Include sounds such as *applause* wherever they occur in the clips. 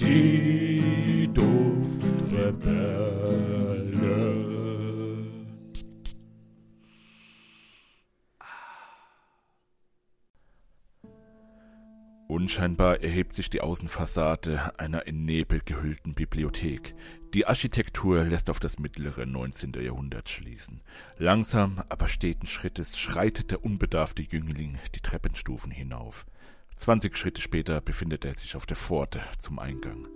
Die Duftrebelle. Unscheinbar erhebt sich die Außenfassade einer in Nebel gehüllten Bibliothek. Die Architektur lässt auf das mittlere 19. Jahrhundert schließen. Langsam, aber steten Schrittes schreitet der unbedarfte Jüngling die Treppenstufen hinauf. Zwanzig Schritte später befindet er sich auf der Pforte zum Eingang.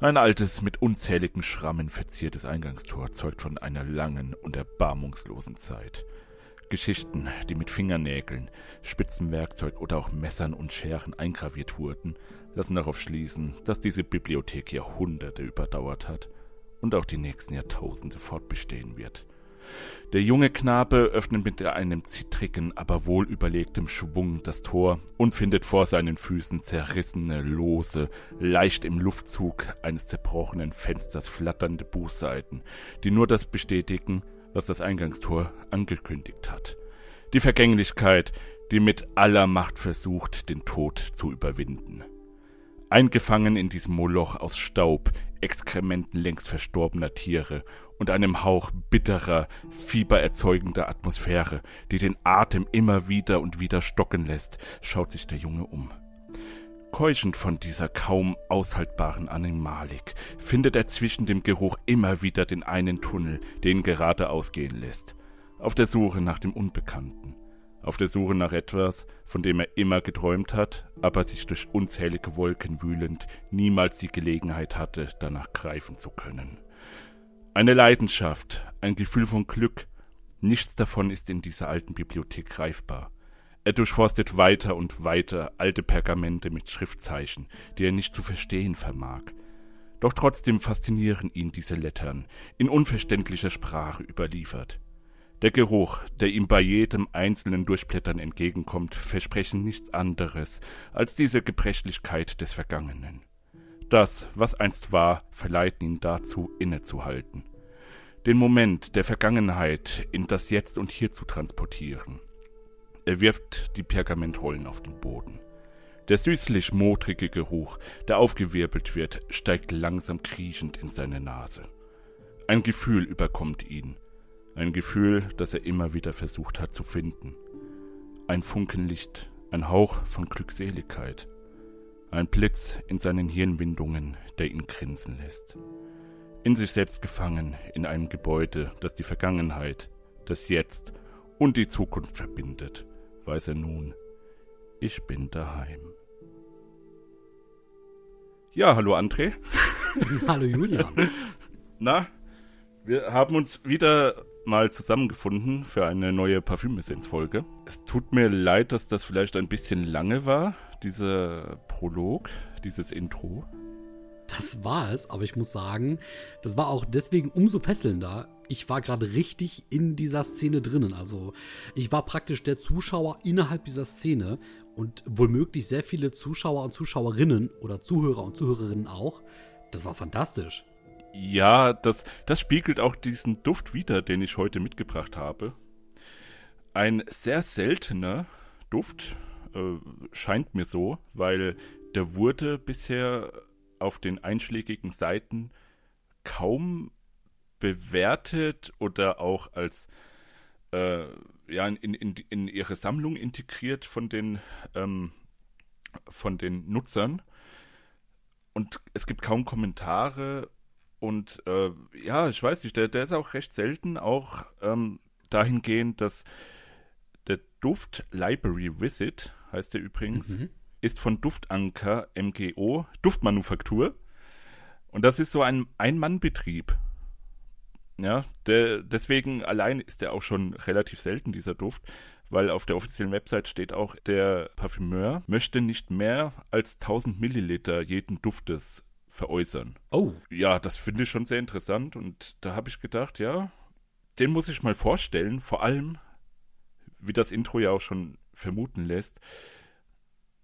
Ein altes, mit unzähligen Schrammen verziertes Eingangstor zeugt von einer langen und erbarmungslosen Zeit. Geschichten, die mit Fingernägeln, Spitzenwerkzeug oder auch Messern und Scheren eingraviert wurden, lassen darauf schließen, dass diese Bibliothek Jahrhunderte überdauert hat und auch die nächsten Jahrtausende fortbestehen wird. Der junge Knabe öffnet mit einem zittrigen, aber wohlüberlegtem Schwung das Tor und findet vor seinen Füßen zerrissene, lose, leicht im Luftzug eines zerbrochenen Fensters flatternde Buchseiten, die nur das bestätigen, was das Eingangstor angekündigt hat. Die Vergänglichkeit, die mit aller Macht versucht, den Tod zu überwinden. Eingefangen in diesem Moloch aus Staub, Exkrementen längst verstorbener Tiere und einem Hauch bitterer, fiebererzeugender Atmosphäre, die den Atem immer wieder und wieder stocken lässt, schaut sich der Junge um. Keuchend von dieser kaum aushaltbaren Animalik findet er zwischen dem Geruch immer wieder den einen Tunnel, den gerade ausgehen lässt. Auf der Suche nach dem Unbekannten. Auf der Suche nach etwas, von dem er immer geträumt hat, aber sich durch unzählige Wolken wühlend niemals die Gelegenheit hatte, danach greifen zu können. Eine Leidenschaft, ein Gefühl von Glück, nichts davon ist in dieser alten Bibliothek greifbar. Er durchforstet weiter und weiter alte Pergamente mit Schriftzeichen, die er nicht zu verstehen vermag. Doch trotzdem faszinieren ihn diese Lettern, in unverständlicher Sprache überliefert. Der Geruch, der ihm bei jedem einzelnen Durchblättern entgegenkommt, versprechen nichts anderes als diese Gebrechlichkeit des Vergangenen. Das, was einst war, verleiht ihn dazu, innezuhalten. Den Moment der Vergangenheit in das Jetzt und Hier zu transportieren – er wirft die Pergamentrollen auf den Boden. Der süßlich-modrige Geruch, der aufgewirbelt wird, steigt langsam kriechend in seine Nase. Ein Gefühl überkommt ihn. Ein Gefühl, das er immer wieder versucht hat zu finden. Ein Funkenlicht, ein Hauch von Glückseligkeit. Ein Blitz in seinen Hirnwindungen, der ihn grinsen lässt. In sich selbst gefangen, in einem Gebäude, das die Vergangenheit, das Jetzt und die Zukunft verbindet weiß er nun, ich bin daheim. Ja, hallo André. *laughs* hallo Julian. Na, wir haben uns wieder mal zusammengefunden für eine neue Parfümessenz-Folge. Es tut mir leid, dass das vielleicht ein bisschen lange war, dieser Prolog, dieses Intro. Das war es, aber ich muss sagen, das war auch deswegen umso fesselnder. Ich war gerade richtig in dieser Szene drinnen. Also ich war praktisch der Zuschauer innerhalb dieser Szene und womöglich sehr viele Zuschauer und Zuschauerinnen oder Zuhörer und Zuhörerinnen auch. Das war fantastisch. Ja, das, das spiegelt auch diesen Duft wider, den ich heute mitgebracht habe. Ein sehr seltener Duft, äh, scheint mir so, weil der wurde bisher auf den einschlägigen Seiten kaum bewertet oder auch als äh, ja, in, in, in ihre Sammlung integriert von den, ähm, von den Nutzern. Und es gibt kaum Kommentare und äh, ja, ich weiß nicht, der, der ist auch recht selten, auch ähm, dahingehend, dass der Duft Library Visit, heißt der übrigens, mhm ist von Duftanker MGO, Duftmanufaktur. Und das ist so ein Ein-Mann-Betrieb. Ja, der, deswegen allein ist der auch schon relativ selten, dieser Duft, weil auf der offiziellen Website steht auch, der Parfümeur möchte nicht mehr als 1000 Milliliter jeden Duftes veräußern. Oh. Ja, das finde ich schon sehr interessant und da habe ich gedacht, ja, den muss ich mal vorstellen, vor allem, wie das Intro ja auch schon vermuten lässt,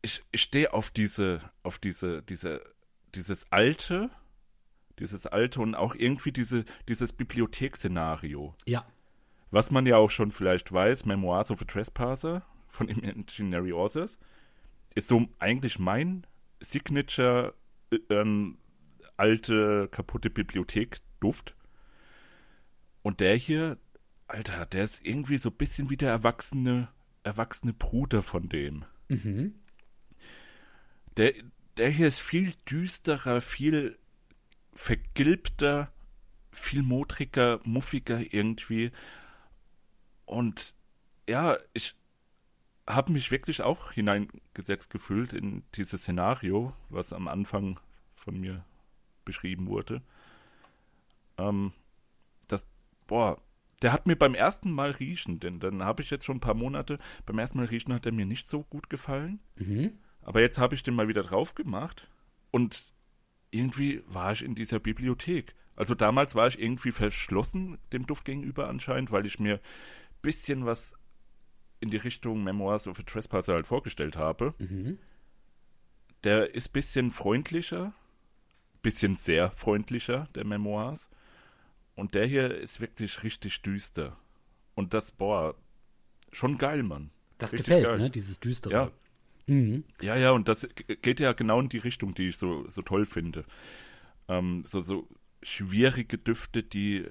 ich, ich stehe auf diese, auf diese, diese, dieses alte, dieses alte und auch irgendwie diese, dieses Bibliotheksszenario. Ja. Was man ja auch schon vielleicht weiß, Memoirs of a Trespasser von Imaginary Authors, ist so eigentlich mein Signature äh, ähm, alte, kaputte Bibliothek-Duft. Und der hier, Alter, der ist irgendwie so ein bisschen wie der erwachsene, erwachsene Bruder von dem. Mhm. Der, der hier ist viel düsterer, viel vergilbter, viel modriger, muffiger irgendwie. Und ja, ich habe mich wirklich auch hineingesetzt gefühlt in dieses Szenario, was am Anfang von mir beschrieben wurde. Ähm, das, boah, der hat mir beim ersten Mal riechen, denn dann habe ich jetzt schon ein paar Monate, beim ersten Mal riechen hat er mir nicht so gut gefallen. Mhm. Aber jetzt habe ich den mal wieder drauf gemacht und irgendwie war ich in dieser Bibliothek. Also damals war ich irgendwie verschlossen dem Duft gegenüber anscheinend, weil ich mir ein bisschen was in die Richtung Memoirs of a Trespasser halt vorgestellt habe. Mhm. Der ist ein bisschen freundlicher, bisschen sehr freundlicher, der Memoirs. Und der hier ist wirklich richtig düster. Und das, boah, schon geil, Mann. Das Richtig gefällt, geil. ne? Dieses Düstere. Ja. Mhm. Ja, ja, und das geht ja genau in die Richtung, die ich so, so toll finde. Ähm, so, so schwierige Düfte, die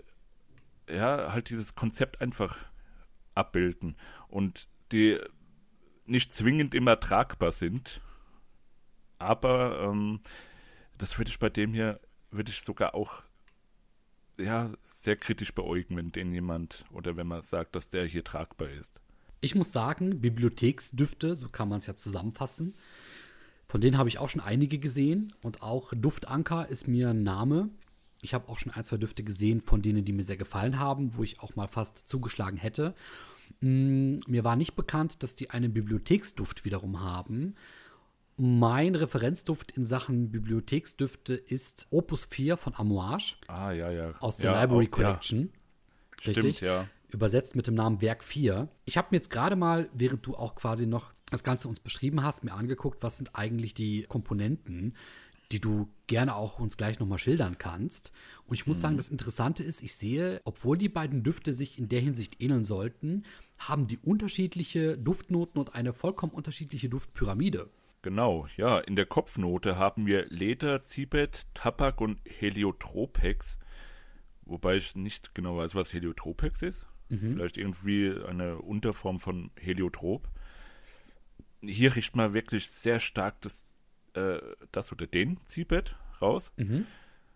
ja halt dieses Konzept einfach abbilden und die nicht zwingend immer tragbar sind. Aber ähm, das würde ich bei dem hier, würde ich sogar auch ja, sehr kritisch beäugen, wenn den jemand oder wenn man sagt, dass der hier tragbar ist. Ich muss sagen, Bibliotheksdüfte, so kann man es ja zusammenfassen. Von denen habe ich auch schon einige gesehen und auch Duftanker ist mir ein Name. Ich habe auch schon ein, zwei Düfte gesehen, von denen, die mir sehr gefallen haben, wo ich auch mal fast zugeschlagen hätte. Mm, mir war nicht bekannt, dass die einen Bibliotheksduft wiederum haben. Mein Referenzduft in Sachen Bibliotheksdüfte ist Opus 4 von Amouage Ah, ja, ja. aus der ja, Library auch, ja. Collection. Stimmt, ja. Übersetzt mit dem Namen Werk 4. Ich habe mir jetzt gerade mal, während du auch quasi noch das Ganze uns beschrieben hast, mir angeguckt, was sind eigentlich die Komponenten, die du gerne auch uns gleich nochmal schildern kannst. Und ich muss Mhm. sagen, das Interessante ist, ich sehe, obwohl die beiden Düfte sich in der Hinsicht ähneln sollten, haben die unterschiedliche Duftnoten und eine vollkommen unterschiedliche Duftpyramide. Genau, ja. In der Kopfnote haben wir Leder, Zibet, Tabak und Heliotropex. Wobei ich nicht genau weiß, was Heliotropex ist. Vielleicht irgendwie eine Unterform von Heliotrop. Hier riecht man wirklich sehr stark das, äh, das oder den Zibet raus. Mhm.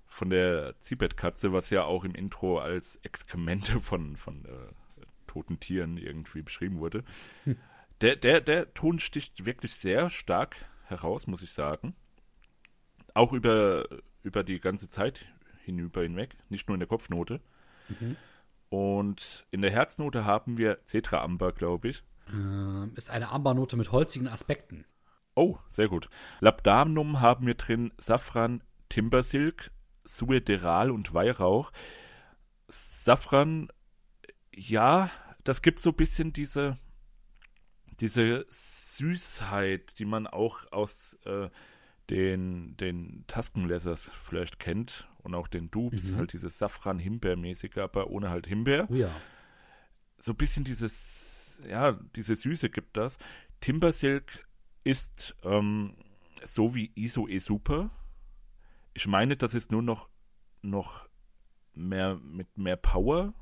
Von der Zibet-Katze, was ja auch im Intro als Exkremente von, von äh, toten Tieren irgendwie beschrieben wurde. Der, der, der Ton sticht wirklich sehr stark heraus, muss ich sagen. Auch über, über die ganze Zeit hinüber hinweg, nicht nur in der Kopfnote. Und in der Herznote haben wir Cetra Amber, glaube ich. Ähm, ist eine Ambernote mit holzigen Aspekten. Oh, sehr gut. Labdanum haben wir drin Safran, Timbersilk, Suederal und Weihrauch. Safran, ja, das gibt so ein bisschen diese, diese Süßheit, die man auch aus äh, den, den Taskenlessers vielleicht kennt und auch den Dupes, Mhm. halt dieses Safran-Himbeermäßige, aber ohne halt Himbeer Oh ja. so ein bisschen dieses, ja, diese Süße gibt das. Timbersilk ist ähm, so wie ISO E Super. Ich meine, das ist nur noch, noch mehr mit mehr Power.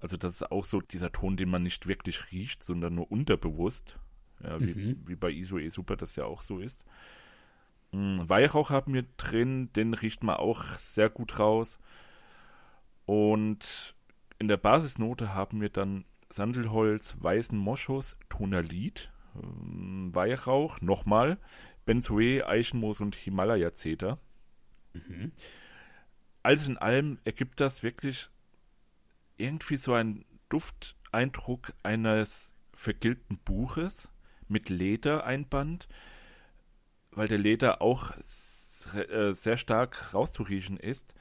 Also das ist auch so dieser Ton, den man nicht wirklich riecht, sondern nur unterbewusst. Ja, wie, Mhm. wie bei ISO E Super das ja auch so ist. Mm, Weihrauch haben wir drin, den riecht man auch sehr gut raus. Und in der Basisnote haben wir dann Sandelholz, weißen Moschus, Tonalit, ähm, Weihrauch, nochmal, Benzoe, Eichenmoos und Himalaya-Zeder. Alles in allem ergibt das wirklich irgendwie so einen Dufteindruck eines vergilbten Buches mit Ledereinband, weil der Leder auch äh, sehr stark rauszuriechen ist.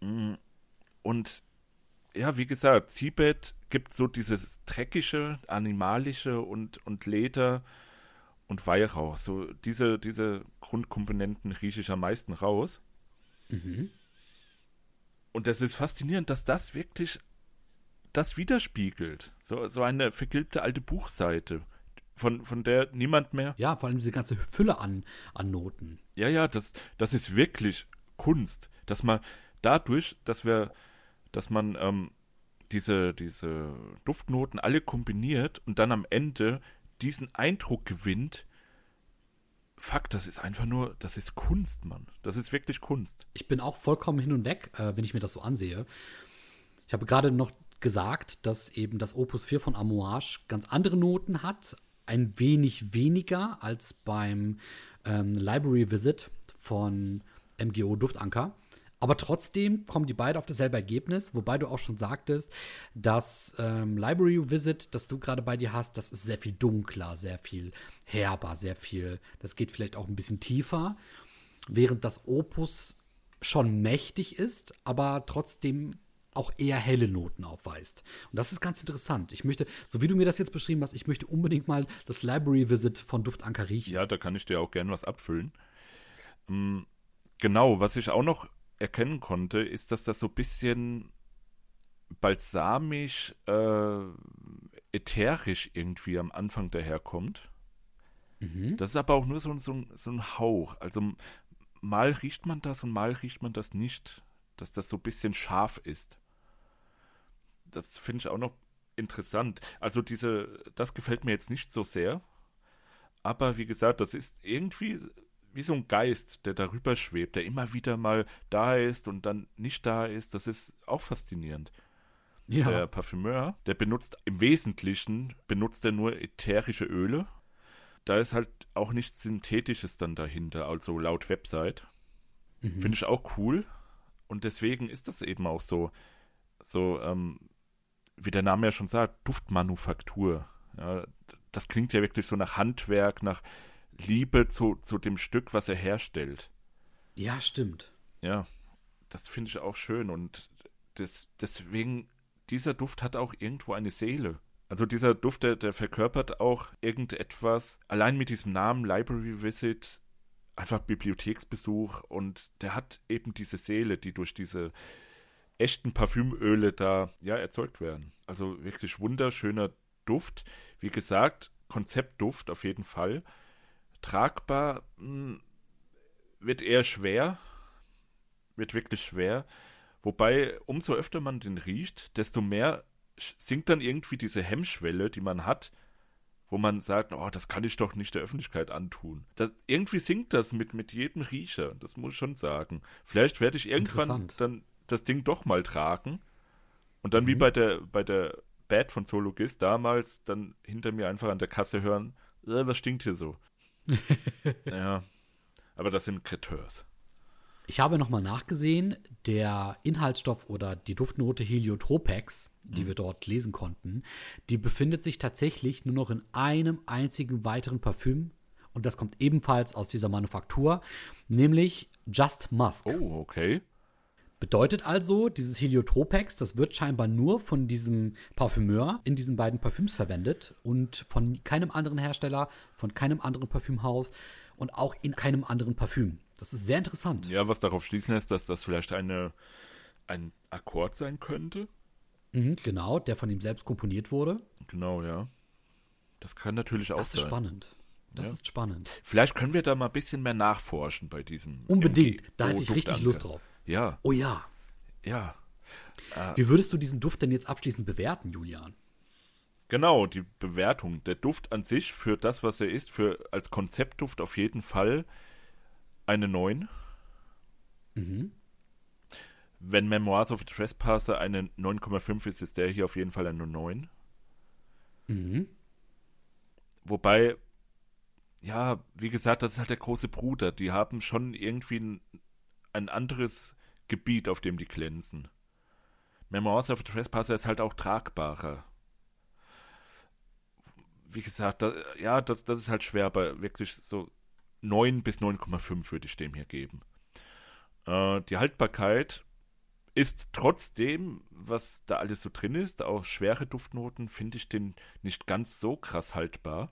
Mm, Und ja, wie gesagt, Seabed gibt so dieses dreckige, animalische und, und Leder und Weihrauch. So diese, diese Grundkomponenten rieche ich am meisten raus. Mhm. Und das ist faszinierend, dass das wirklich das widerspiegelt. So, so eine vergilbte alte Buchseite, von, von der niemand mehr. Ja, vor allem diese ganze Fülle an, an Noten. Ja, ja, das, das ist wirklich Kunst, dass man dadurch, dass wir, dass man ähm, diese, diese Duftnoten alle kombiniert und dann am Ende diesen Eindruck gewinnt, fuck, das ist einfach nur, das ist Kunst, Mann. Das ist wirklich Kunst. Ich bin auch vollkommen hin und weg, äh, wenn ich mir das so ansehe. Ich habe gerade noch gesagt, dass eben das Opus 4 von Amouage ganz andere Noten hat, ein wenig weniger als beim ähm, Library Visit von MGO Duftanker. Aber trotzdem kommen die beide auf dasselbe Ergebnis, wobei du auch schon sagtest, dass ähm, Library Visit, das du gerade bei dir hast, das ist sehr viel dunkler, sehr viel herber, sehr viel, das geht vielleicht auch ein bisschen tiefer, während das Opus schon mächtig ist, aber trotzdem auch eher helle Noten aufweist. Und das ist ganz interessant. Ich möchte, so wie du mir das jetzt beschrieben hast, ich möchte unbedingt mal das Library Visit von Duftanker riechen. Ja, da kann ich dir auch gern was abfüllen. Ähm, genau, was ich auch noch erkennen konnte, ist, dass das so ein bisschen balsamisch, äh, ätherisch irgendwie am Anfang daherkommt. Mhm. Das ist aber auch nur so, so, so ein Hauch. Also mal riecht man das und mal riecht man das nicht. Dass das so ein bisschen scharf ist. Das finde ich auch noch interessant. Also diese, das gefällt mir jetzt nicht so sehr. Aber wie gesagt, das ist irgendwie wie so ein Geist, der darüber schwebt, der immer wieder mal da ist und dann nicht da ist. Das ist auch faszinierend. Ja. Der Parfümeur, der benutzt im Wesentlichen, benutzt er nur ätherische Öle. Da ist halt auch nichts Synthetisches dann dahinter, also laut Website. Mhm. Finde ich auch cool. Und deswegen ist das eben auch so, so, ähm, wie der Name ja schon sagt, Duftmanufaktur. Ja, das klingt ja wirklich so nach Handwerk, nach Liebe zu, zu dem Stück, was er herstellt. Ja, stimmt. Ja, das finde ich auch schön und das, deswegen, dieser Duft hat auch irgendwo eine Seele. Also dieser Duft, der, der verkörpert auch irgendetwas, allein mit diesem Namen Library Visit, einfach Bibliotheksbesuch und der hat eben diese Seele, die durch diese echten Parfümöle da ja erzeugt werden. Also wirklich wunderschöner Duft. Wie gesagt, Konzeptduft auf jeden Fall tragbar mh, hm, wird eher schwer, wird wirklich schwer. Wobei, umso öfter man den riecht, desto mehr sinkt dann irgendwie diese Hemmschwelle, die man hat, wo man sagt, oh, das kann ich doch nicht der Öffentlichkeit antun. Das, irgendwie sinkt das mit, mit jedem Riecher, das muss ich schon sagen. Vielleicht werde ich irgendwann dann das Ding doch mal tragen und dann mhm. wie bei der, bei der Bad von Zoologist damals dann hinter mir einfach an der Kasse hören, äh, was stinkt hier so? *laughs* ja, aber das sind Kreteurs. Ich habe nochmal nachgesehen, der Inhaltsstoff oder die Duftnote Heliotropex, die mhm. wir dort lesen konnten, die befindet sich tatsächlich nur noch in einem einzigen weiteren Parfüm. Und das kommt ebenfalls aus dieser Manufaktur, nämlich Just Musk. Oh, okay. Bedeutet also, dieses Heliotropex, das wird scheinbar nur von diesem Parfümeur in diesen beiden Parfüms verwendet und von keinem anderen Hersteller, von keinem anderen Parfümhaus und auch in keinem anderen Parfüm. Das ist sehr interessant. Ja, was darauf schließen lässt, dass das vielleicht eine, ein Akkord sein könnte. Mhm, genau, der von ihm selbst komponiert wurde. Genau, ja. Das kann natürlich auch sein. Das ist spannend. Das ja. ist spannend. Vielleicht können wir da mal ein bisschen mehr nachforschen bei diesem. Unbedingt. MG da hätte ich richtig Lust drauf. Ja. Oh ja. Ja. Äh, Wie würdest du diesen Duft denn jetzt abschließend bewerten, Julian? Genau, die Bewertung. Der Duft an sich für das, was er ist, für als Konzeptduft auf jeden Fall eine 9. Mhm. Wenn Memoirs of a Trespasser eine 9,5 ist, ist der hier auf jeden Fall eine 9. Mhm. Wobei, ja, wie gesagt, das ist halt der große Bruder. Die haben schon irgendwie ein, ein anderes Gebiet, auf dem die glänzen. Memoirs of a Trespasser ist halt auch tragbarer. Wie gesagt, da, ja, das, das ist halt schwer, aber wirklich so 9 bis 9,5 würde ich dem hier geben. Äh, die Haltbarkeit ist trotzdem, was da alles so drin ist, auch schwere Duftnoten, finde ich den nicht ganz so krass haltbar.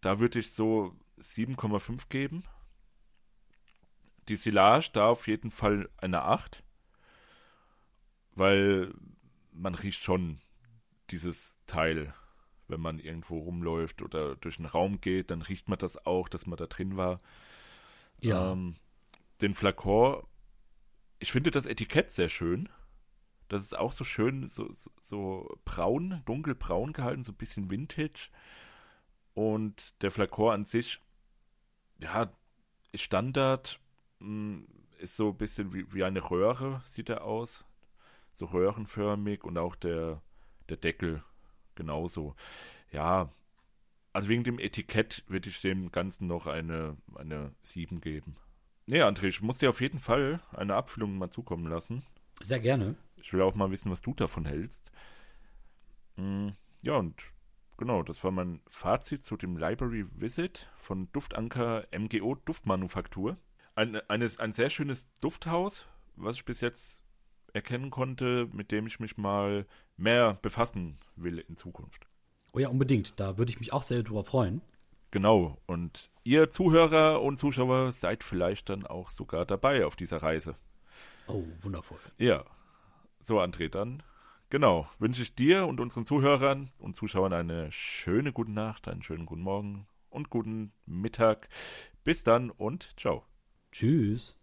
Da würde ich so 7,5 geben die Silage da auf jeden Fall eine 8, weil man riecht schon dieses Teil, wenn man irgendwo rumläuft oder durch einen Raum geht, dann riecht man das auch, dass man da drin war. Ja. Ähm, den Flakon, ich finde das Etikett sehr schön. Das ist auch so schön, so, so, so braun, dunkelbraun gehalten, so ein bisschen Vintage. Und der Flakon an sich, ja, ist Standard, mh, ist so ein bisschen wie, wie eine Röhre, sieht er aus. So röhrenförmig und auch der, der Deckel genauso. Ja, also wegen dem Etikett würde ich dem Ganzen noch eine, eine 7 geben. Nee, André, ich muss dir auf jeden Fall eine Abfüllung mal zukommen lassen. Sehr gerne. Ich will auch mal wissen, was du davon hältst. Mm, Ja, und genau, das war mein Fazit zu dem Library Visit von Duftanker MGO Duftmanufaktur. Ein, eines, ein sehr schönes Dufthaus, was ich bis jetzt erkennen konnte, mit dem ich mich mal mehr befassen will in Zukunft. Oh ja, unbedingt. Da würde ich mich auch sehr drüber freuen. Genau, und ihr Zuhörer und Zuschauer seid vielleicht dann auch sogar dabei auf dieser Reise. Oh, wundervoll. Ja, so André, dann genau, wünsche ich dir und unseren Zuhörern und Zuschauern eine schöne gute Nacht, einen schönen guten Morgen und guten Mittag. Bis dann und ciao. Tschüss.